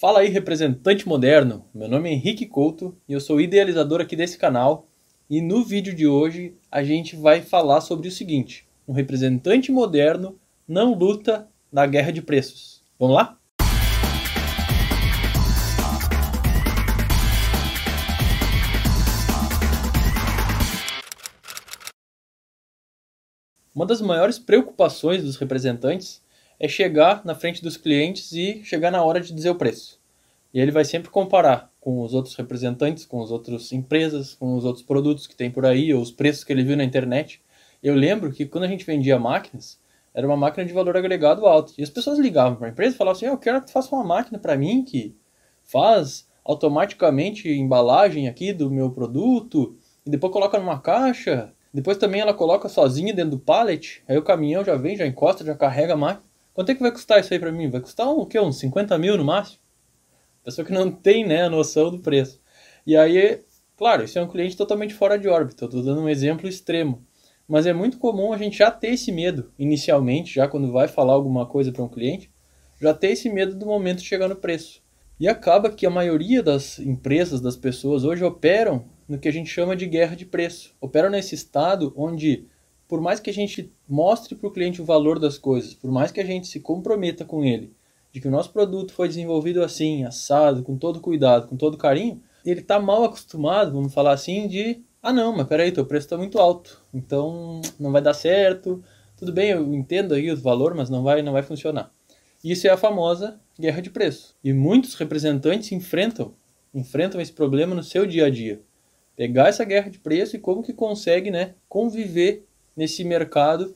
Fala aí, representante moderno. Meu nome é Henrique Couto e eu sou idealizador aqui desse canal. E no vídeo de hoje a gente vai falar sobre o seguinte: um representante moderno não luta na guerra de preços. Vamos lá? Uma das maiores preocupações dos representantes é chegar na frente dos clientes e chegar na hora de dizer o preço. E ele vai sempre comparar com os outros representantes, com as outras empresas, com os outros produtos que tem por aí, ou os preços que ele viu na internet. Eu lembro que quando a gente vendia máquinas, era uma máquina de valor agregado alto. E as pessoas ligavam para a empresa e falavam assim: Eu quero que tu faça uma máquina para mim que faz automaticamente embalagem aqui do meu produto, e depois coloca numa caixa. Depois também ela coloca sozinha dentro do pallet. Aí o caminhão já vem, já encosta, já carrega a máquina. Quanto é que vai custar isso aí para mim? Vai custar um, o quê? Uns 50 mil no máximo? Pessoa que não tem né, a noção do preço. E aí, claro, isso é um cliente totalmente fora de órbita. Estou dando um exemplo extremo. Mas é muito comum a gente já ter esse medo, inicialmente, já quando vai falar alguma coisa para um cliente, já ter esse medo do momento de chegar no preço. E acaba que a maioria das empresas, das pessoas hoje operam no que a gente chama de guerra de preço. Operam nesse estado onde por mais que a gente mostre para o cliente o valor das coisas, por mais que a gente se comprometa com ele, de que o nosso produto foi desenvolvido assim, assado, com todo cuidado, com todo carinho, ele está mal acostumado, vamos falar assim, de ah não, mas peraí, teu preço está muito alto, então não vai dar certo. Tudo bem, eu entendo aí o valor, mas não vai, não vai funcionar. Isso é a famosa guerra de preço. E muitos representantes enfrentam, enfrentam esse problema no seu dia a dia. Pegar essa guerra de preço e como que consegue, né, conviver nesse mercado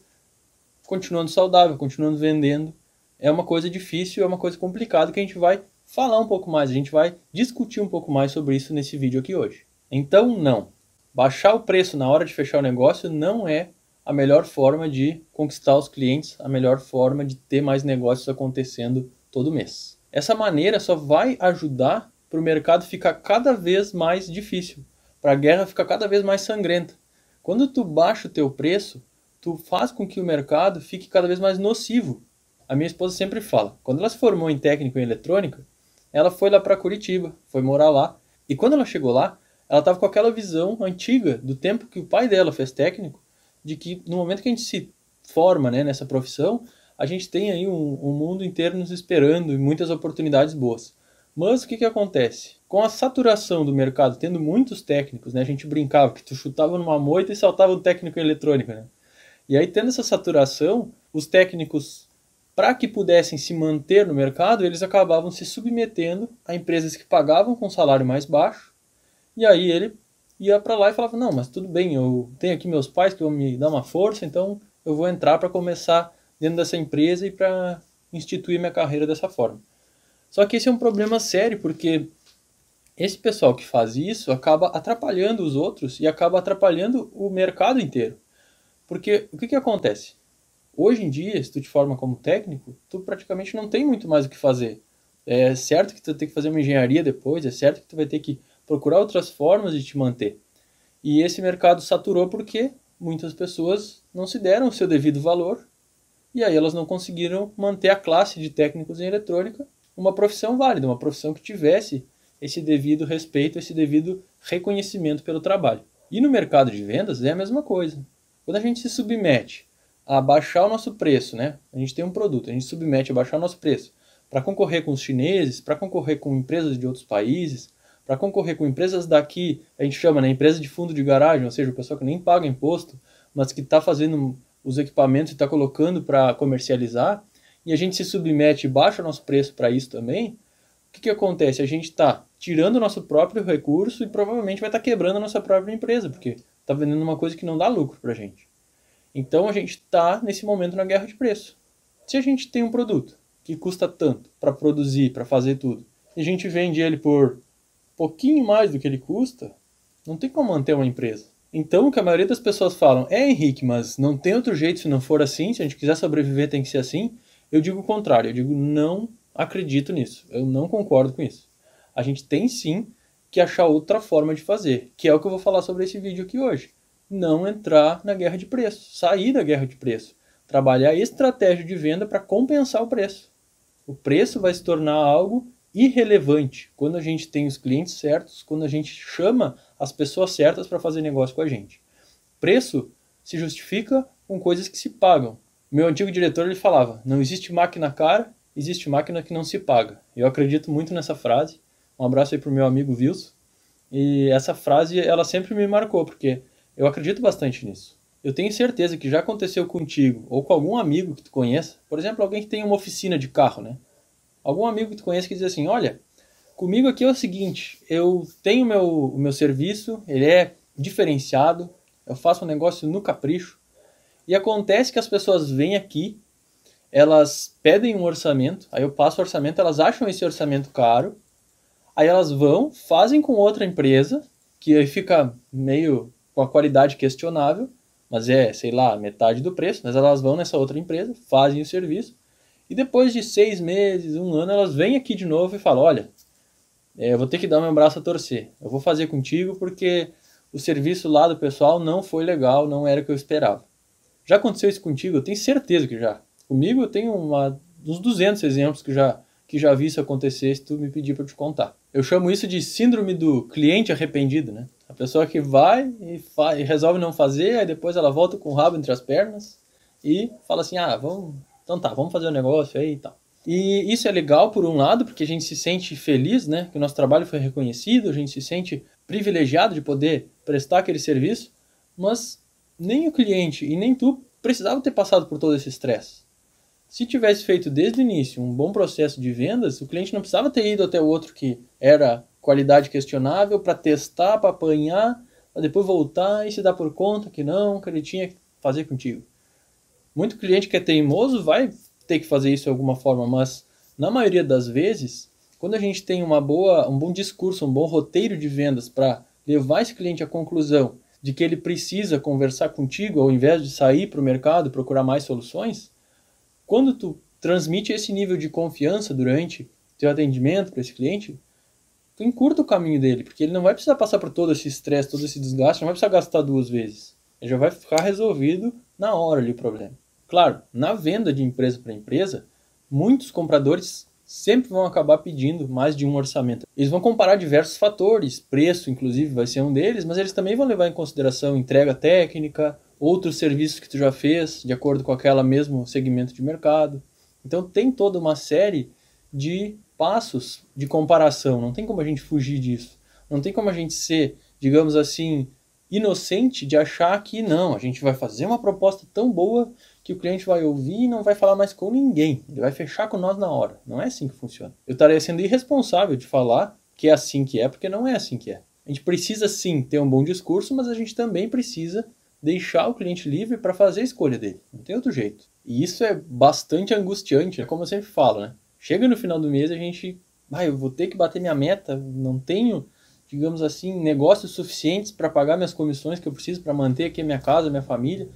continuando saudável, continuando vendendo. É uma coisa difícil, é uma coisa complicada que a gente vai falar um pouco mais, a gente vai discutir um pouco mais sobre isso nesse vídeo aqui hoje. Então, não. Baixar o preço na hora de fechar o negócio não é a melhor forma de conquistar os clientes, a melhor forma de ter mais negócios acontecendo todo mês. Essa maneira só vai ajudar para o mercado ficar cada vez mais difícil, para a guerra ficar cada vez mais sangrenta. Quando tu baixa o teu preço, tu faz com que o mercado fique cada vez mais nocivo. A minha esposa sempre fala, quando ela se formou em técnico em eletrônica, ela foi lá para Curitiba, foi morar lá, e quando ela chegou lá, ela estava com aquela visão antiga do tempo que o pai dela fez técnico, de que no momento que a gente se forma né, nessa profissão, a gente tem aí um, um mundo inteiro nos esperando e muitas oportunidades boas. Mas o que, que acontece? Com a saturação do mercado, tendo muitos técnicos, né, a gente brincava que tu chutava numa moita e saltava um técnico em eletrônica. Né? E aí, tendo essa saturação, os técnicos, para que pudessem se manter no mercado, eles acabavam se submetendo a empresas que pagavam com salário mais baixo. E aí ele ia para lá e falava: Não, mas tudo bem, eu tenho aqui meus pais que vão me dar uma força, então eu vou entrar para começar dentro dessa empresa e para instituir minha carreira dessa forma. Só que esse é um problema sério, porque esse pessoal que faz isso acaba atrapalhando os outros e acaba atrapalhando o mercado inteiro. Porque o que, que acontece? Hoje em dia, se tu te forma como técnico, tu praticamente não tem muito mais o que fazer. É certo que tu ter que fazer uma engenharia depois, é certo que tu vai ter que procurar outras formas de te manter. E esse mercado saturou porque muitas pessoas não se deram o seu devido valor e aí elas não conseguiram manter a classe de técnicos em eletrônica uma profissão válida, uma profissão que tivesse esse devido respeito, esse devido reconhecimento pelo trabalho. E no mercado de vendas é a mesma coisa. Quando a gente se submete a baixar o nosso preço, né? A gente tem um produto, a gente submete a baixar o nosso preço para concorrer com os chineses, para concorrer com empresas de outros países, para concorrer com empresas daqui, a gente chama, né, empresa de fundo de garagem, ou seja, o pessoal que nem paga imposto, mas que está fazendo os equipamentos e está colocando para comercializar, e a gente se submete e baixa o nosso preço para isso também, o que, que acontece? A gente está tirando o nosso próprio recurso e provavelmente vai estar tá quebrando a nossa própria empresa, porque está vendendo uma coisa que não dá lucro para a gente. Então a gente está nesse momento na guerra de preço. Se a gente tem um produto que custa tanto para produzir, para fazer tudo, e a gente vende ele por pouquinho mais do que ele custa, não tem como manter uma empresa. Então, o que a maioria das pessoas falam é, Henrique, mas não tem outro jeito se não for assim, se a gente quiser sobreviver tem que ser assim. Eu digo o contrário, eu digo não acredito nisso, eu não concordo com isso. A gente tem sim que achar outra forma de fazer, que é o que eu vou falar sobre esse vídeo aqui hoje. Não entrar na guerra de preço, sair da guerra de preço, trabalhar estratégia de venda para compensar o preço. O preço vai se tornar algo irrelevante quando a gente tem os clientes certos, quando a gente chama as pessoas certas para fazer negócio com a gente. Preço se justifica com coisas que se pagam. Meu antigo diretor ele falava: não existe máquina cara, existe máquina que não se paga. Eu acredito muito nessa frase. Um abraço aí pro meu amigo Wilson. E essa frase ela sempre me marcou porque eu acredito bastante nisso. Eu tenho certeza que já aconteceu contigo ou com algum amigo que tu conheça, por exemplo, alguém que tem uma oficina de carro, né? Algum amigo que tu conhece que diz assim: "Olha, comigo aqui é o seguinte, eu tenho meu o meu serviço, ele é diferenciado, eu faço um negócio no capricho, e acontece que as pessoas vêm aqui, elas pedem um orçamento, aí eu passo o orçamento, elas acham esse orçamento caro, aí elas vão, fazem com outra empresa, que aí fica meio com a qualidade questionável, mas é, sei lá, metade do preço, mas elas vão nessa outra empresa, fazem o serviço, e depois de seis meses, um ano, elas vêm aqui de novo e falam, olha, é, eu vou ter que dar meu braço a torcer, eu vou fazer contigo porque o serviço lá do pessoal não foi legal, não era o que eu esperava. Já aconteceu isso contigo? Eu tenho certeza que já. Comigo eu tenho uma, uns 200 exemplos que já, que já vi isso acontecer se tu me pedir para te contar. Eu chamo isso de síndrome do cliente arrependido, né? A pessoa que vai e, e resolve não fazer, aí depois ela volta com o rabo entre as pernas e fala assim: ah, vamos, então tá, vamos fazer o um negócio aí e tal. E isso é legal por um lado, porque a gente se sente feliz, né? Que o nosso trabalho foi reconhecido, a gente se sente privilegiado de poder prestar aquele serviço, mas nem o cliente e nem tu precisavam ter passado por todo esse estresse. Se tivesse feito desde o início um bom processo de vendas, o cliente não precisava ter ido até o outro que era qualidade questionável para testar, para apanhar, para depois voltar e se dar por conta que não, que ele tinha que fazer contigo. Muito cliente que é teimoso vai ter que fazer isso de alguma forma, mas na maioria das vezes, quando a gente tem uma boa, um bom discurso, um bom roteiro de vendas para levar esse cliente à conclusão de que ele precisa conversar contigo ao invés de sair para o mercado procurar mais soluções, quando tu transmite esse nível de confiança durante teu atendimento para esse cliente, tu encurta o caminho dele, porque ele não vai precisar passar por todo esse estresse, todo esse desgaste, não vai precisar gastar duas vezes. Ele já vai ficar resolvido na hora ali o problema. Claro, na venda de empresa para empresa, muitos compradores sempre vão acabar pedindo mais de um orçamento. Eles vão comparar diversos fatores, preço inclusive vai ser um deles, mas eles também vão levar em consideração entrega técnica, outros serviços que tu já fez, de acordo com aquela mesmo segmento de mercado. Então tem toda uma série de passos de comparação, não tem como a gente fugir disso. Não tem como a gente ser, digamos assim, inocente de achar que não, a gente vai fazer uma proposta tão boa que o cliente vai ouvir e não vai falar mais com ninguém. Ele vai fechar com nós na hora. Não é assim que funciona. Eu estaria sendo irresponsável de falar que é assim que é, porque não é assim que é. A gente precisa sim ter um bom discurso, mas a gente também precisa deixar o cliente livre para fazer a escolha dele. Não tem outro jeito. E isso é bastante angustiante, é como eu sempre falo, né? Chega no final do mês a gente, ah, eu vou ter que bater minha meta, não tenho, digamos assim, negócios suficientes para pagar minhas comissões que eu preciso para manter aqui a minha casa, a minha família.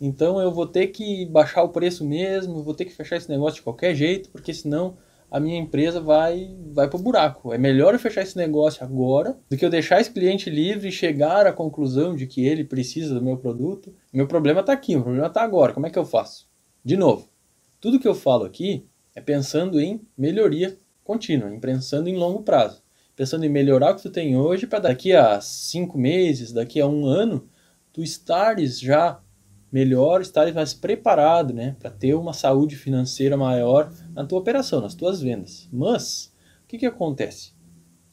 Então eu vou ter que baixar o preço mesmo, vou ter que fechar esse negócio de qualquer jeito, porque senão a minha empresa vai vai pro buraco. É melhor eu fechar esse negócio agora do que eu deixar esse cliente livre e chegar à conclusão de que ele precisa do meu produto. Meu problema está aqui, o problema está agora. Como é que eu faço? De novo, tudo que eu falo aqui é pensando em melhoria contínua, pensando em longo prazo, pensando em melhorar o que tu tem hoje para daqui a cinco meses, daqui a um ano, tu estares já melhor estar mais preparado, né, para ter uma saúde financeira maior na tua operação, nas tuas vendas. Mas o que que acontece?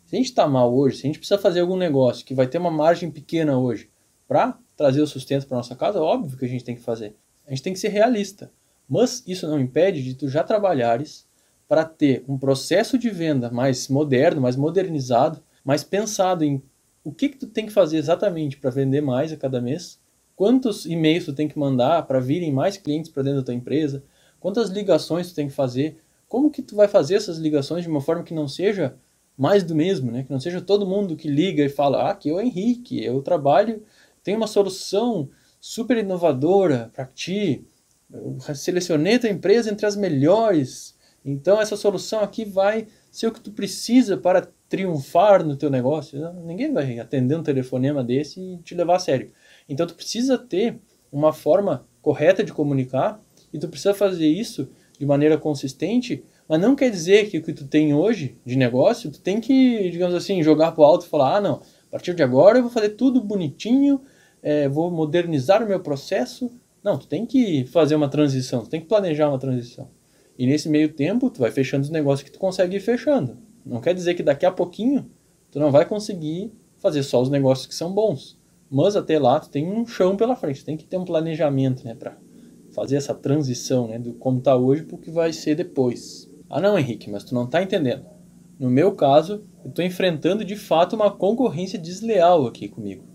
Se a gente está mal hoje, se a gente precisa fazer algum negócio que vai ter uma margem pequena hoje para trazer o sustento para nossa casa, óbvio que a gente tem que fazer. A gente tem que ser realista. Mas isso não impede de tu já trabalhares para ter um processo de venda mais moderno, mais modernizado, mais pensado em o que que tu tem que fazer exatamente para vender mais a cada mês quantos e-mails tu tem que mandar para virem mais clientes para dentro da tua empresa, quantas ligações tu tem que fazer, como que tu vai fazer essas ligações de uma forma que não seja mais do mesmo, né? Que não seja todo mundo que liga e fala, ah, aqui é o Henrique, eu trabalho, tenho uma solução super inovadora para ti, eu selecionei a tua empresa entre as melhores, então essa solução aqui vai ser o que tu precisa para triunfar no teu negócio. Ninguém vai atender um telefonema desse e te levar a sério. Então tu precisa ter uma forma correta de comunicar e tu precisa fazer isso de maneira consistente Mas não quer dizer que o que tu tem hoje de negócio, tu tem que, digamos assim, jogar pro alto e falar, ah, não, a partir de agora eu vou fazer tudo bonitinho, é, vou modernizar o meu processo. Não, tu tem que fazer uma transição, tu tem que planejar uma transição. E nesse meio tempo, tu vai fechando os negócios que tu consegue ir fechando. Não quer dizer que daqui a pouquinho tu não vai conseguir fazer só os negócios que são bons. Mas até lá tu tem um chão pela frente, tem que ter um planejamento, né, para fazer essa transição, né, do como tá hoje para o que vai ser depois. Ah, não, Henrique, mas tu não está entendendo. No meu caso, eu estou enfrentando de fato uma concorrência desleal aqui comigo.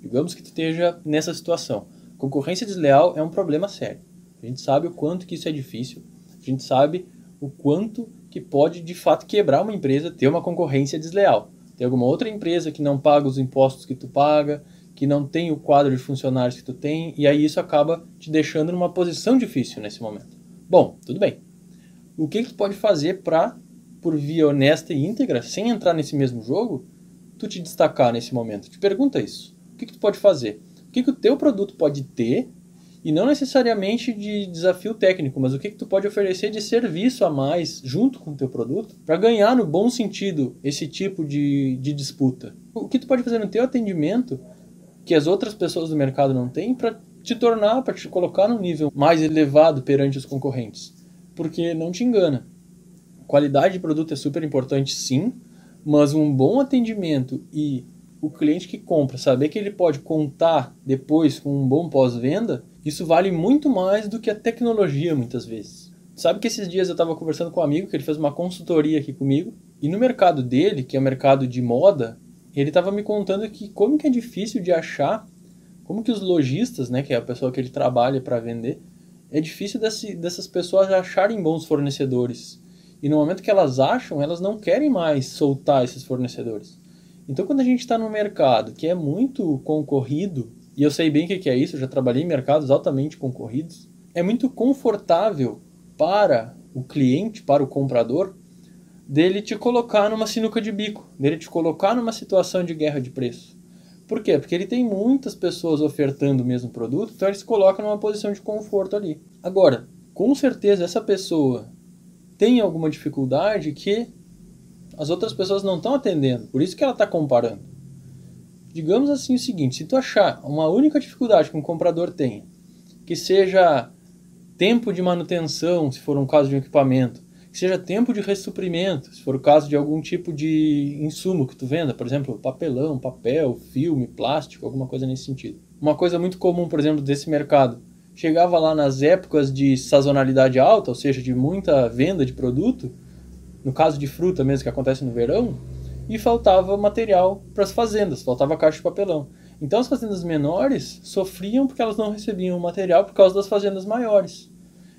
Digamos que tu esteja nessa situação. Concorrência desleal é um problema sério. A gente sabe o quanto que isso é difícil. A gente sabe o quanto que pode de fato quebrar uma empresa ter uma concorrência desleal. Tem alguma outra empresa que não paga os impostos que tu paga, que não tem o quadro de funcionários que tu tem, e aí isso acaba te deixando numa posição difícil nesse momento. Bom, tudo bem o que, que tu pode fazer para, por via honesta e íntegra, sem entrar nesse mesmo jogo, tu te destacar nesse momento? Te pergunta isso. O que, que tu pode fazer? O que, que o teu produto pode ter e não necessariamente de desafio técnico, mas o que, que tu pode oferecer de serviço a mais junto com o teu produto para ganhar no bom sentido esse tipo de, de disputa. O que tu pode fazer no teu atendimento que as outras pessoas do mercado não têm para te tornar, para te colocar num nível mais elevado perante os concorrentes porque não te engana. Qualidade de produto é super importante, sim, mas um bom atendimento e o cliente que compra saber que ele pode contar depois com um bom pós-venda, isso vale muito mais do que a tecnologia muitas vezes. Sabe que esses dias eu estava conversando com um amigo que ele fez uma consultoria aqui comigo e no mercado dele, que é o mercado de moda, ele estava me contando que como que é difícil de achar, como que os lojistas, né, que é a pessoa que ele trabalha para vender, é difícil desse, dessas pessoas acharem bons fornecedores. E no momento que elas acham, elas não querem mais soltar esses fornecedores. Então, quando a gente está no mercado que é muito concorrido, e eu sei bem o que é isso, eu já trabalhei em mercados altamente concorridos, é muito confortável para o cliente, para o comprador, dele te colocar numa sinuca de bico, dele te colocar numa situação de guerra de preço. Por quê? Porque ele tem muitas pessoas ofertando o mesmo produto, então ele se coloca numa posição de conforto ali. Agora, com certeza essa pessoa tem alguma dificuldade que as outras pessoas não estão atendendo, por isso que ela está comparando. Digamos assim o seguinte: se tu achar uma única dificuldade que um comprador tem, que seja tempo de manutenção, se for um caso de um equipamento, que seja tempo de ressuprimento, se for o caso de algum tipo de insumo que tu venda, por exemplo, papelão, papel, filme, plástico, alguma coisa nesse sentido. Uma coisa muito comum, por exemplo, desse mercado, chegava lá nas épocas de sazonalidade alta, ou seja, de muita venda de produto, no caso de fruta mesmo que acontece no verão, e faltava material para as fazendas, faltava caixa de papelão. Então as fazendas menores sofriam porque elas não recebiam material por causa das fazendas maiores.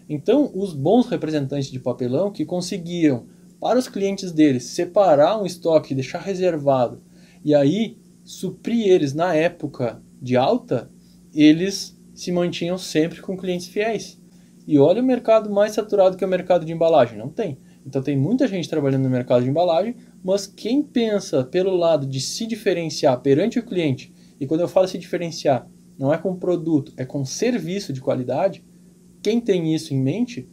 Então, os bons representantes de papelão que conseguiam, para os clientes deles, separar um estoque, deixar reservado e aí suprir eles na época de alta, eles se mantinham sempre com clientes fiéis. E olha o mercado mais saturado que é o mercado de embalagem. Não tem. Então tem muita gente trabalhando no mercado de embalagem, mas quem pensa pelo lado de se diferenciar perante o cliente, e quando eu falo se diferenciar, não é com produto, é com serviço de qualidade, quem tem isso em mente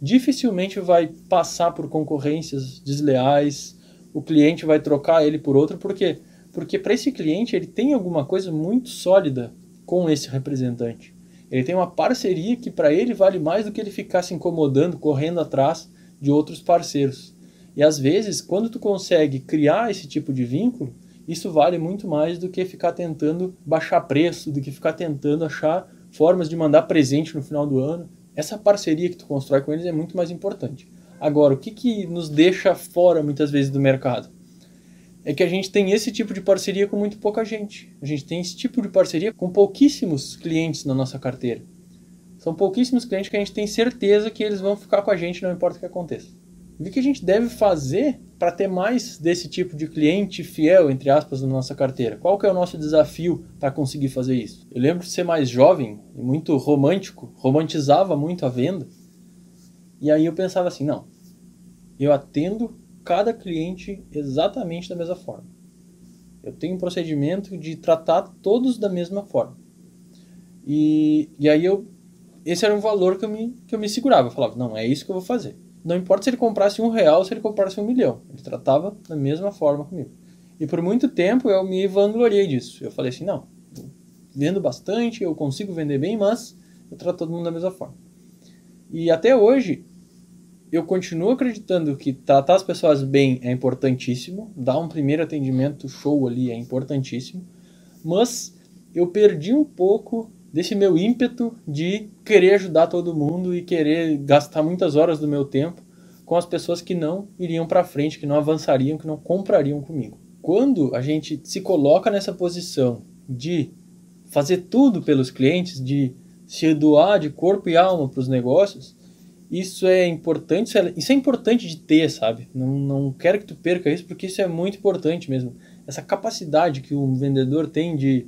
dificilmente vai passar por concorrências desleais, o cliente vai trocar ele por outro, por quê? Porque para esse cliente ele tem alguma coisa muito sólida com esse representante. Ele tem uma parceria que para ele vale mais do que ele ficar se incomodando, correndo atrás de outros parceiros. E às vezes, quando tu consegue criar esse tipo de vínculo, isso vale muito mais do que ficar tentando baixar preço, do que ficar tentando achar formas de mandar presente no final do ano. Essa parceria que tu constrói com eles é muito mais importante. Agora, o que, que nos deixa fora muitas vezes do mercado? É que a gente tem esse tipo de parceria com muito pouca gente. A gente tem esse tipo de parceria com pouquíssimos clientes na nossa carteira. São pouquíssimos clientes que a gente tem certeza que eles vão ficar com a gente, não importa o que aconteça. O que a gente deve fazer para ter mais desse tipo de cliente fiel, entre aspas, na nossa carteira? Qual que é o nosso desafio para conseguir fazer isso? Eu lembro de ser mais jovem e muito romântico, romantizava muito a venda. E aí eu pensava assim, não, eu atendo cada cliente exatamente da mesma forma. Eu tenho um procedimento de tratar todos da mesma forma. E, e aí eu esse era um valor que eu me, que eu me segurava. Eu falava, não, é isso que eu vou fazer. Não importa se ele comprasse um real ou se ele comprasse um milhão. Ele tratava da mesma forma comigo. E por muito tempo eu me vangloriei disso. Eu falei assim, não, vendo bastante, eu consigo vender bem, mas eu trato todo mundo da mesma forma. E até hoje, eu continuo acreditando que tratar as pessoas bem é importantíssimo, dar um primeiro atendimento show ali é importantíssimo, mas eu perdi um pouco desse meu ímpeto de querer ajudar todo mundo e querer gastar muitas horas do meu tempo com as pessoas que não iriam para frente, que não avançariam, que não comprariam comigo. Quando a gente se coloca nessa posição de fazer tudo pelos clientes, de se doar de corpo e alma para os negócios, isso é importante, isso é, isso é, importante de ter, sabe? Não, não quero que tu perca isso, porque isso é muito importante mesmo. Essa capacidade que um vendedor tem de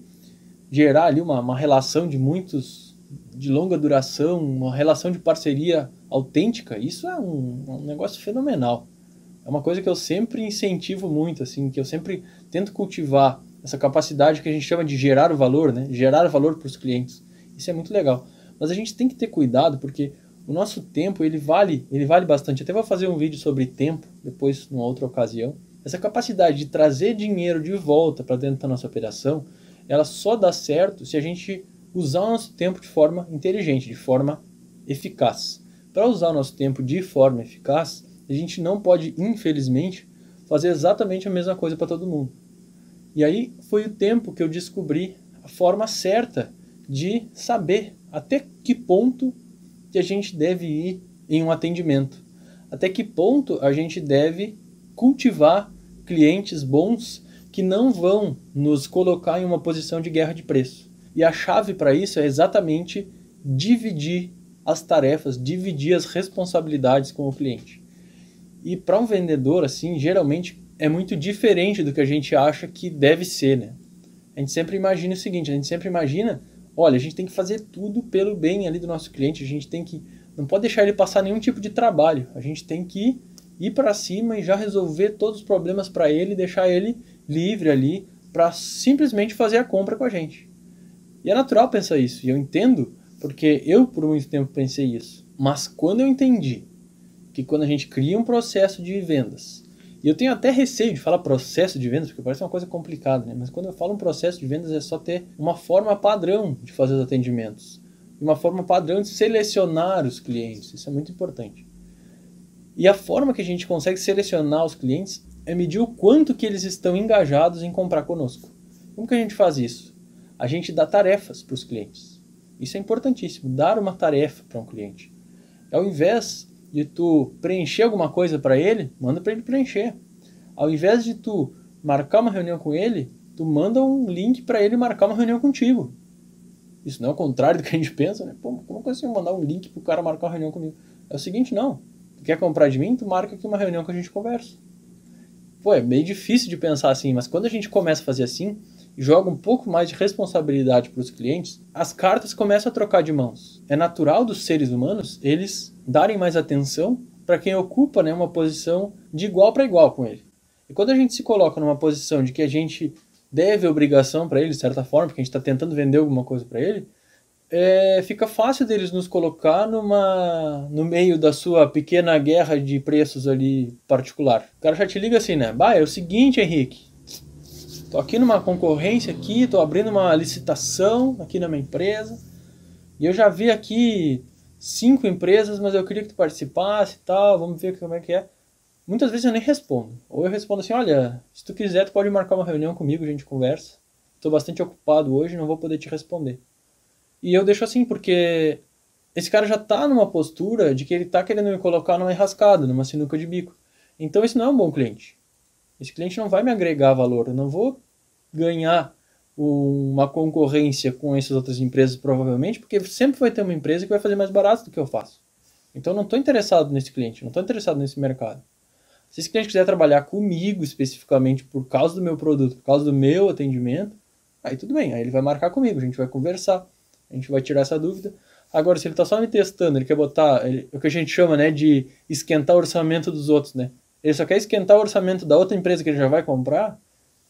gerar ali uma, uma relação de muitos, de longa duração, uma relação de parceria autêntica, isso é um, um negócio fenomenal. É uma coisa que eu sempre incentivo muito, assim, que eu sempre tento cultivar essa capacidade que a gente chama de gerar valor, né? Gerar valor para os clientes. Isso é muito legal. Mas a gente tem que ter cuidado porque o nosso tempo ele vale, ele vale bastante. Até vou fazer um vídeo sobre tempo depois numa outra ocasião. Essa capacidade de trazer dinheiro de volta para dentro da nossa operação, ela só dá certo se a gente usar o nosso tempo de forma inteligente, de forma eficaz. Para usar o nosso tempo de forma eficaz, a gente não pode, infelizmente, fazer exatamente a mesma coisa para todo mundo. E aí foi o tempo que eu descobri a forma certa de saber até que ponto que a gente deve ir em um atendimento, até que ponto a gente deve cultivar clientes bons que não vão nos colocar em uma posição de guerra de preço. E a chave para isso é exatamente dividir as tarefas, dividir as responsabilidades com o cliente. E para um vendedor assim, geralmente é muito diferente do que a gente acha que deve ser, né? A gente sempre imagina o seguinte, a gente sempre imagina olha, a gente tem que fazer tudo pelo bem ali do nosso cliente, a gente tem que não pode deixar ele passar nenhum tipo de trabalho. A gente tem que ir para cima e já resolver todos os problemas para ele, deixar ele livre ali para simplesmente fazer a compra com a gente. E é natural pensar isso, e eu entendo, porque eu por muito tempo pensei isso. Mas quando eu entendi que quando a gente cria um processo de vendas e eu tenho até receio de falar processo de vendas, porque parece uma coisa complicada, né? Mas quando eu falo um processo de vendas é só ter uma forma padrão de fazer os atendimentos. Uma forma padrão de selecionar os clientes. Isso é muito importante. E a forma que a gente consegue selecionar os clientes é medir o quanto que eles estão engajados em comprar conosco. Como que a gente faz isso? A gente dá tarefas para os clientes. Isso é importantíssimo, dar uma tarefa para um cliente. Ao invés de tu preencher alguma coisa para ele, manda para ele preencher. Ao invés de tu marcar uma reunião com ele, tu manda um link para ele marcar uma reunião contigo. Isso não é o contrário do que a gente pensa, né? Pô, como assim eu mandar um link pro cara marcar uma reunião comigo? É o seguinte, não. Tu quer comprar de mim? Tu marca aqui uma reunião que a gente conversa. Pô, é meio difícil de pensar assim, mas quando a gente começa a fazer assim, joga um pouco mais de responsabilidade para os clientes, as cartas começam a trocar de mãos. É natural dos seres humanos eles darem mais atenção para quem ocupa né, uma posição de igual para igual com ele. E quando a gente se coloca numa posição de que a gente deve obrigação para ele, de certa forma, porque a gente está tentando vender alguma coisa para ele, é, fica fácil deles nos colocar numa no meio da sua pequena guerra de preços ali particular. O cara já te liga assim, né? Bah, é o seguinte, Henrique, Tô aqui numa concorrência aqui, tô abrindo uma licitação aqui na minha empresa. E eu já vi aqui cinco empresas, mas eu queria que tu participasse e tal, vamos ver como é que é. Muitas vezes eu nem respondo. Ou eu respondo assim, olha, se tu quiser, tu pode marcar uma reunião comigo, a gente conversa. Estou bastante ocupado hoje, não vou poder te responder. E eu deixo assim, porque esse cara já está numa postura de que ele está querendo me colocar numa enrascada, numa sinuca de bico. Então isso não é um bom cliente. Esse cliente não vai me agregar valor. Eu não vou ganhar uma concorrência com essas outras empresas, provavelmente, porque sempre vai ter uma empresa que vai fazer mais barato do que eu faço. Então eu não estou interessado nesse cliente, não estou interessado nesse mercado. Se esse cliente quiser trabalhar comigo especificamente por causa do meu produto, por causa do meu atendimento, aí tudo bem, aí ele vai marcar comigo, a gente vai conversar, a gente vai tirar essa dúvida. Agora, se ele está só me testando, ele quer botar ele, o que a gente chama né, de esquentar o orçamento dos outros, né? Ele só quer esquentar o orçamento da outra empresa que ele já vai comprar,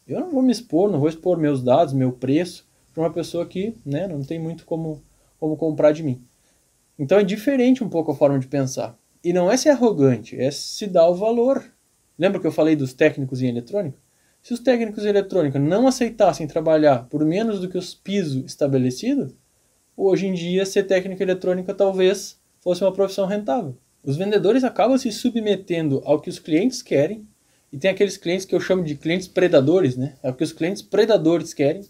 eu não vou me expor, não vou expor meus dados, meu preço, para uma pessoa que né, não tem muito como, como comprar de mim. Então é diferente um pouco a forma de pensar. E não é ser arrogante, é se dar o valor. Lembra que eu falei dos técnicos em eletrônica? Se os técnicos em eletrônica não aceitassem trabalhar por menos do que os pisos estabelecidos, hoje em dia ser técnico eletrônica talvez fosse uma profissão rentável. Os vendedores acabam se submetendo ao que os clientes querem, e tem aqueles clientes que eu chamo de clientes predadores, né? É o que os clientes predadores querem,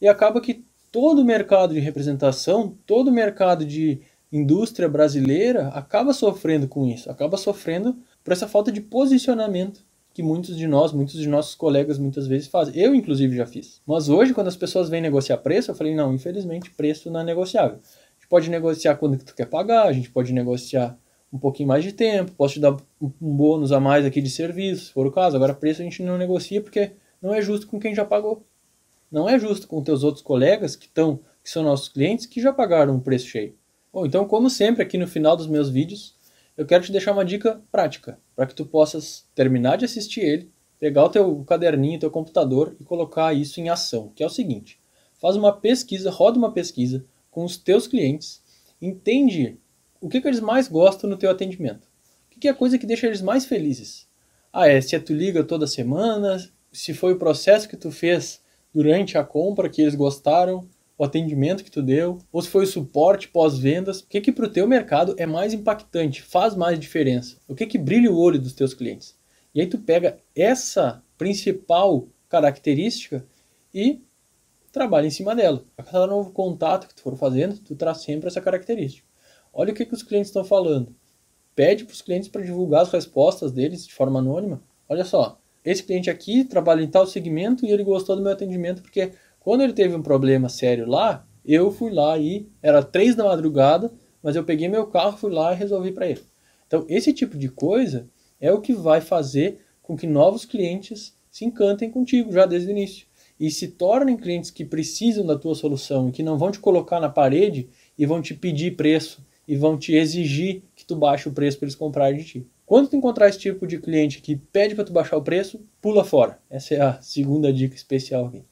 e acaba que todo o mercado de representação, todo o mercado de indústria brasileira acaba sofrendo com isso, acaba sofrendo por essa falta de posicionamento que muitos de nós, muitos de nossos colegas muitas vezes fazem. Eu, inclusive, já fiz. Mas hoje, quando as pessoas vêm negociar preço, eu falei, não, infelizmente, preço não é negociável. A gente pode negociar quando tu quer pagar, a gente pode negociar um pouquinho mais de tempo, posso te dar um bônus a mais aqui de serviço, se for o caso. Agora, preço a gente não negocia porque não é justo com quem já pagou. Não é justo com teus outros colegas que estão, que são nossos clientes, que já pagaram um preço cheio. Bom, então, como sempre, aqui no final dos meus vídeos, eu quero te deixar uma dica prática para que tu possas terminar de assistir ele, pegar o teu caderninho, teu computador e colocar isso em ação, que é o seguinte: faz uma pesquisa, roda uma pesquisa com os teus clientes, entende o que, que eles mais gostam no teu atendimento, o que, que é a coisa que deixa eles mais felizes. Ah, é se tu liga toda semana, se foi o processo que tu fez durante a compra que eles gostaram, o atendimento que tu deu, ou se foi o suporte pós-vendas, o que que para o teu mercado é mais impactante, faz mais diferença, o que que brilha o olho dos teus clientes. E aí tu pega essa principal característica e trabalha em cima dela. A cada novo contato que tu for fazendo, tu traz sempre essa característica. Olha o que, que os clientes estão falando. Pede para os clientes para divulgar as respostas deles de forma anônima. Olha só, esse cliente aqui trabalha em tal segmento e ele gostou do meu atendimento porque quando ele teve um problema sério lá, eu fui lá e era três da madrugada, mas eu peguei meu carro, fui lá e resolvi para ele. Então, esse tipo de coisa é o que vai fazer com que novos clientes se encantem contigo já desde o início e se tornem clientes que precisam da tua solução e que não vão te colocar na parede e vão te pedir preço e vão te exigir que tu baixe o preço para eles comprarem de ti. Quando tu encontrar esse tipo de cliente que pede para tu baixar o preço, pula fora. Essa é a segunda dica especial aqui.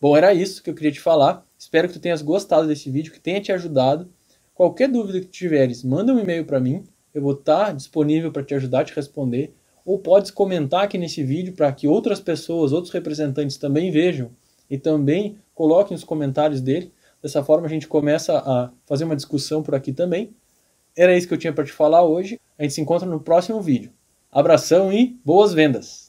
Bom, era isso que eu queria te falar. Espero que tu tenhas gostado desse vídeo, que tenha te ajudado. Qualquer dúvida que tiveres, manda um e-mail para mim. Eu vou estar disponível para te ajudar a te responder. Ou podes comentar aqui nesse vídeo para que outras pessoas, outros representantes também vejam e também coloquem os comentários dele. Dessa forma a gente começa a fazer uma discussão por aqui também. Era isso que eu tinha para te falar hoje. A gente se encontra no próximo vídeo. Abração e boas vendas!